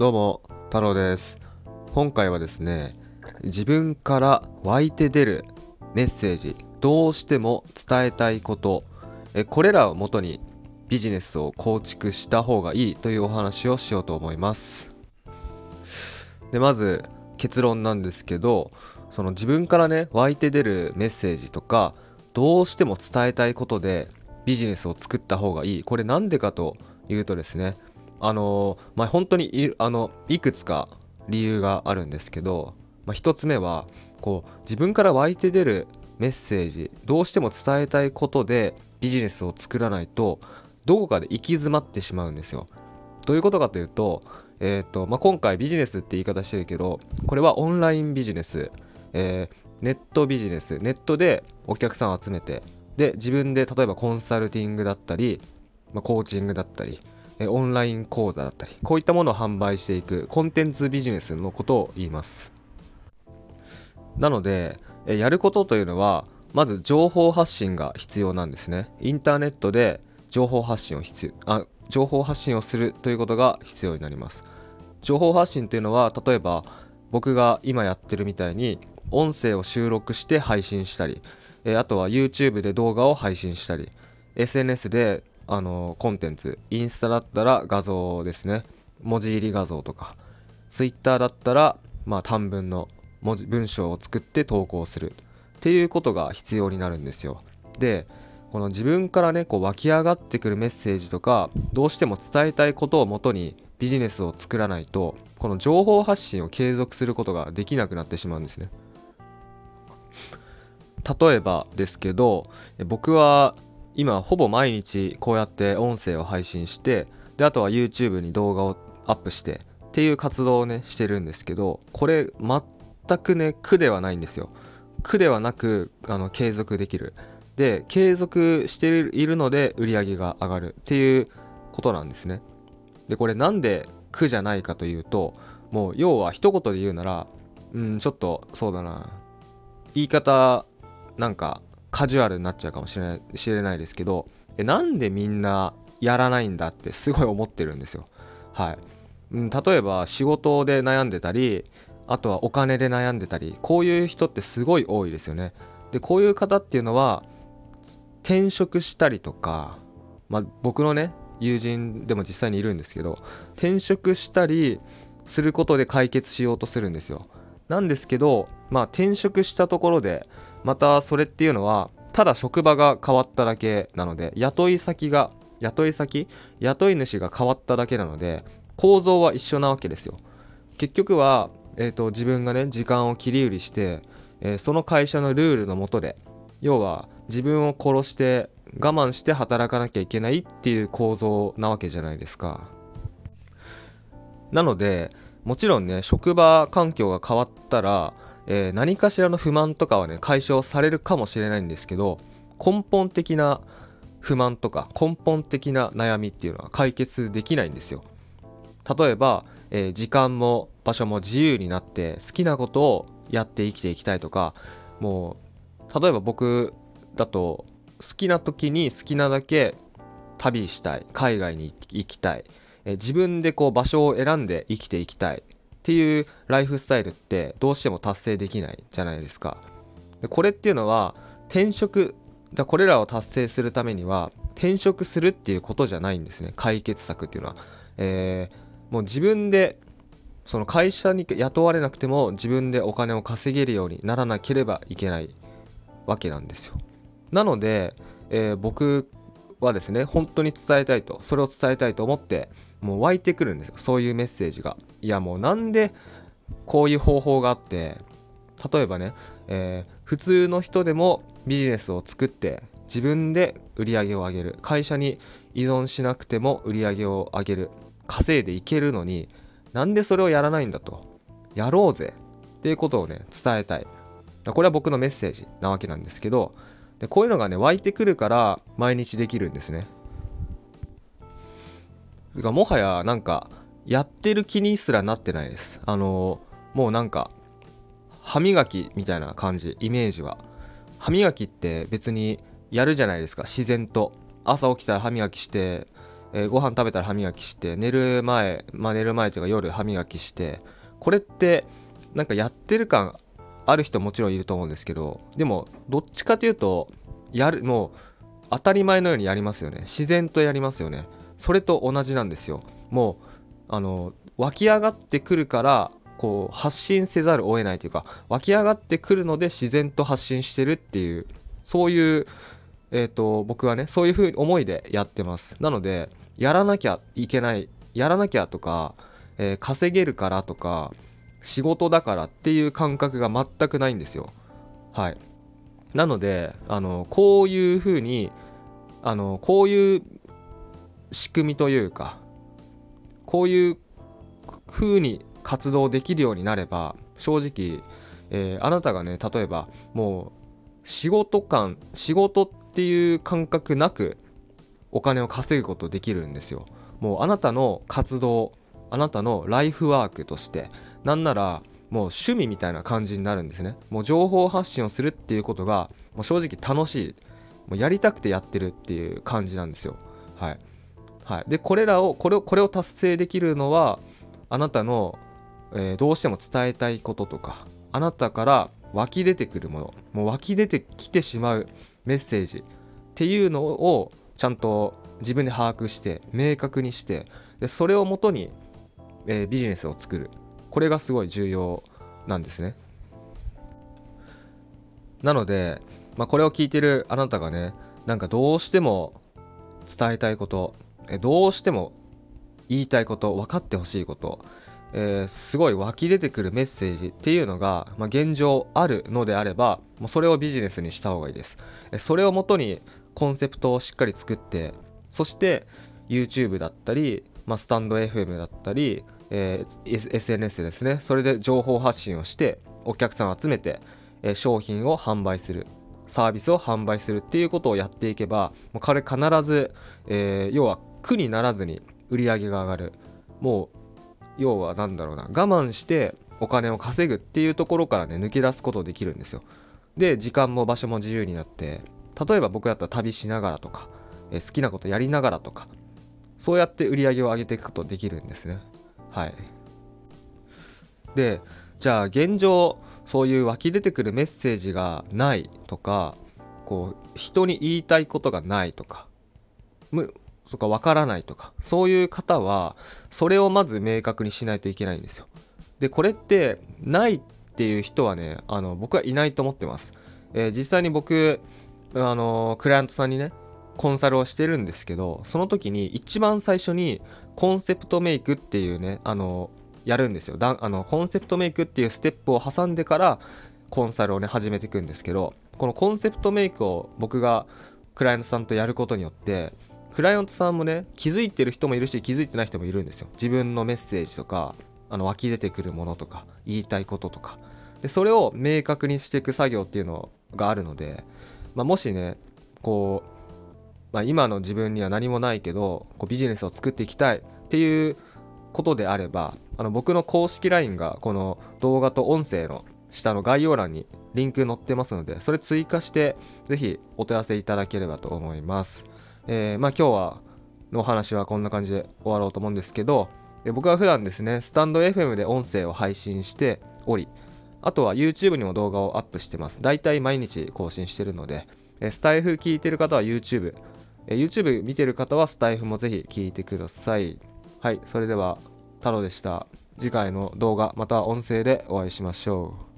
どうも太郎です。今回はですね自分から湧いて出るメッセージどうしても伝えたいことえこれらをもとにビジネスを構築した方がいいというお話をしようと思います。でまず結論なんですけどその自分からね湧いて出るメッセージとかどうしても伝えたいことでビジネスを作った方がいい。これなんでかというとですねあのまあ本当にいあのいくつか理由があるんですけど、まあ、1つ目はこう自分から湧いて出るメッセージどうしても伝えたいことでビジネスを作らないとどこかで行き詰まってしまうんですよ。どういうことかというと,、えーとまあ、今回ビジネスって言い方してるけどこれはオンラインビジネス、えー、ネットビジネスネットでお客さんを集めてで自分で例えばコンサルティングだったり、まあ、コーチングだったりオンライン講座だったりこういったものを販売していくコンテンツビジネスのことを言います。なのでやることというのはまず情報発信が必要なんですね。インターネットで情報発信を必要あ情報発信をするということが必要になります。情報発信というのは例えば僕が今やってるみたいに音声を収録して配信したりあとは YouTube で動画を配信したり SNS であのコンテンツインスタだったら画像ですね。文字入り画像とか。Twitter だったら、まあ、短文の文字文章を作って投稿する。っていうことが必要になるんですよ。でこの自分からねこう湧き上がってくるメッセージとかどうしても伝えたいことをもとにビジネスを作らないとこの情報発信を継続することができなくなってしまうんですね。例えばですけど僕は今ほぼ毎日こうやって音声を配信してであとは YouTube に動画をアップしてっていう活動をねしてるんですけどこれ全くね苦ではないんですよ。苦ではなくあの継続できる。で継続しているので売り上げが上がるっていうことなんですね。でこれなんで苦じゃないかというともう要は一言で言うならうんちょっとそうだな。言い方なんかカジュアルになっちゃうかもしれない知れないですけどえなんでみんなやらないんだって すごい思ってるんですよ。はいうん、例えば仕事で悩んでたりあとはお金で悩んでたりこういう人ってすごい多いですよね。でこういう方っていうのは転職したりとか、まあ、僕のね友人でも実際にいるんですけど転職したりすることで解決しようとするんですよ。なんですけど、まあ、転職したところでまたそれっていうのはただ職場が変わっただけなので雇い先が雇い先雇い主が変わっただけなので構造は一緒なわけですよ。結局は、えーと、自分がね時間を切り売りして、えー、その会社のルールのもとで要は自分を殺して我慢して働かなきゃいけないっていう構造なわけじゃないですか。なのでもちろんね職場環境が変わったらえー、何かしらの不満とかはね解消されるかもしれないんですけど根本的な不満とか根本的な悩みっていうのは解決できないんですよ。例えば、えー、時間も場所も自由になって好きなことをやって生きていきたいとかもう例えば僕だと好きな時に好きなだけ旅したい海外に行きたい、えー、自分でこう場所を選んで生きていきたい。っていうライフスタイルってどうしても達成できないじゃないですか。でこれっていうのは転職だこれらを達成するためには転職するっていうことじゃないんですね解決策っていうのは。えー、もう自分でその会社に雇われなくても自分でお金を稼げるようにならなければいけないわけなんですよ。なので、えー、僕はですね本当に伝えたいとそれを伝えたいと思ってもう湧いてくるんですよ。そういうメッセージが。いやもうなんでこういう方法があって例えばね、えー、普通の人でもビジネスを作って自分で売り上げを上げる。会社に依存しなくても売り上げを上げる。稼いでいけるのになんでそれをやらないんだと。やろうぜ。っていうことをね伝えたい。これは僕のメッセージなわけなんですけどでこういうのがね湧いてくるから毎日できるんですね。がもはやなんかやってる気にすらなってないです。あのもうなんか歯磨きみたいな感じイメージは。歯磨きって別にやるじゃないですか。自然と。朝起きたら歯磨きしてえー、ご飯食べたら歯磨きして寝る前まあ寝る前というか夜歯磨きして。これってなんかやってる感ある人もちろんいると思うんですけどでもどっちかというとやるもう当たり前のようにやりますよね。自然とやりますよね。それと同じなんですよ。もうあの湧き上がってくるからこう発信せざるを得ないというか湧き上がってくるので自然と発信してるっていうそういうえーと、僕はねそういうふうに思いでやってます。なのでやらなきゃいけないやらなきゃとか、えー、稼げるからとか仕事だからっていう感覚が全くないんですよ。はい。なのであのこういうふうにあのこういう仕組みというかこういう風に活動できるようになれば正直、えー、あなたがね例えばもう仕事感仕事っていう感覚なくお金を稼ぐことできるんですよ。もうあなたの活動あなたのライフワークとしてなんならもう趣味みたいな感じになるんですね。もう情報発信をするっていうことがもう正直楽しい。もうやりたくてやってるっていう感じなんですよ。はい、はい、でこれらをこれをこれを達成できるのはあなたの、えー、どうしても伝えたいこととかあなたから湧き出てくるものもう湧き出てきてしまうメッセージっていうのをちゃんと自分で把握して明確にしてでそれをもとに、えー、ビジネスを作る。これがすごい重要なんですね。なので、まあ、これを聞いてるあなたがねなんかどうしても伝えたいことどうしても言いたいこと分かってほしいことえー、すごい湧き出てくるメッセージっていうのが、まあ、現状あるのであればもうそれをビジネスにした方がいいです。それをもとにコンセプトをしっかり作ってそして YouTube だったり、まあ、スタンド FM だったり、えー、SNS ですねそれで情報発信をしてお客さんを集めて、えー、商品を販売するサービスを販売するっていうことをやっていけばもう彼必ず、えー、要は苦にならずに売り上げが上がる。もう要は何だろうな。我慢してお金を稼ぐっていうところからね抜け出すことできるんですよ。で時間も場所も自由になって例えば僕だったら旅しながらとか、え好きなことやりながらとかそうやって売り上げを上げていくことできるんですね。はい。でじゃあ現状そういう湧き出てくるメッセージがないとかこう人に言いたいことがないとかとかわからないとか。そういう方はそれをまず明確にしないといけないんですよ。でこれってないっていう人はねあの僕はいないと思ってます、えー、実際に僕あのクライアントさんにねコンサルをしてるんですけどその時に一番最初にコンセプトメイクっていうねあのやるんですよ。だあのコンセプトメイクっていうステップを挟んでからコンサルをね始めていくんですけどこのコンセプトメイクを僕がクライアントさんとやることによってクライアントさんもね気づいてる人もいるし気づいてない人もいるんですよ自分のメッセージとかあの湧き出てくるものとか言いたいこととかでそれを明確にしていく作業っていうのがあるので、まあ、もしねこう、まあ、今の自分には何もないけどこうビジネスを作っていきたいっていうことであればあの僕の公式 LINE がこの動画と音声の下の概要欄にリンク載ってますのでそれ追加して是非お問い合わせいただければと思います。えー、まあ今日はのお話はこんな感じで終わろうと思うんですけど、え僕は普段ですね、スタンド FM で音声を配信しており、あとは YouTube にも動画をアップしてます。だいたい毎日更新してるので、えスタイフ聞いてる方は YouTube、え YouTube 見てる方はスタイフもぜひ聞いてください。はい、それでは太郎でした。次回の動画また音声でお会いしましょう。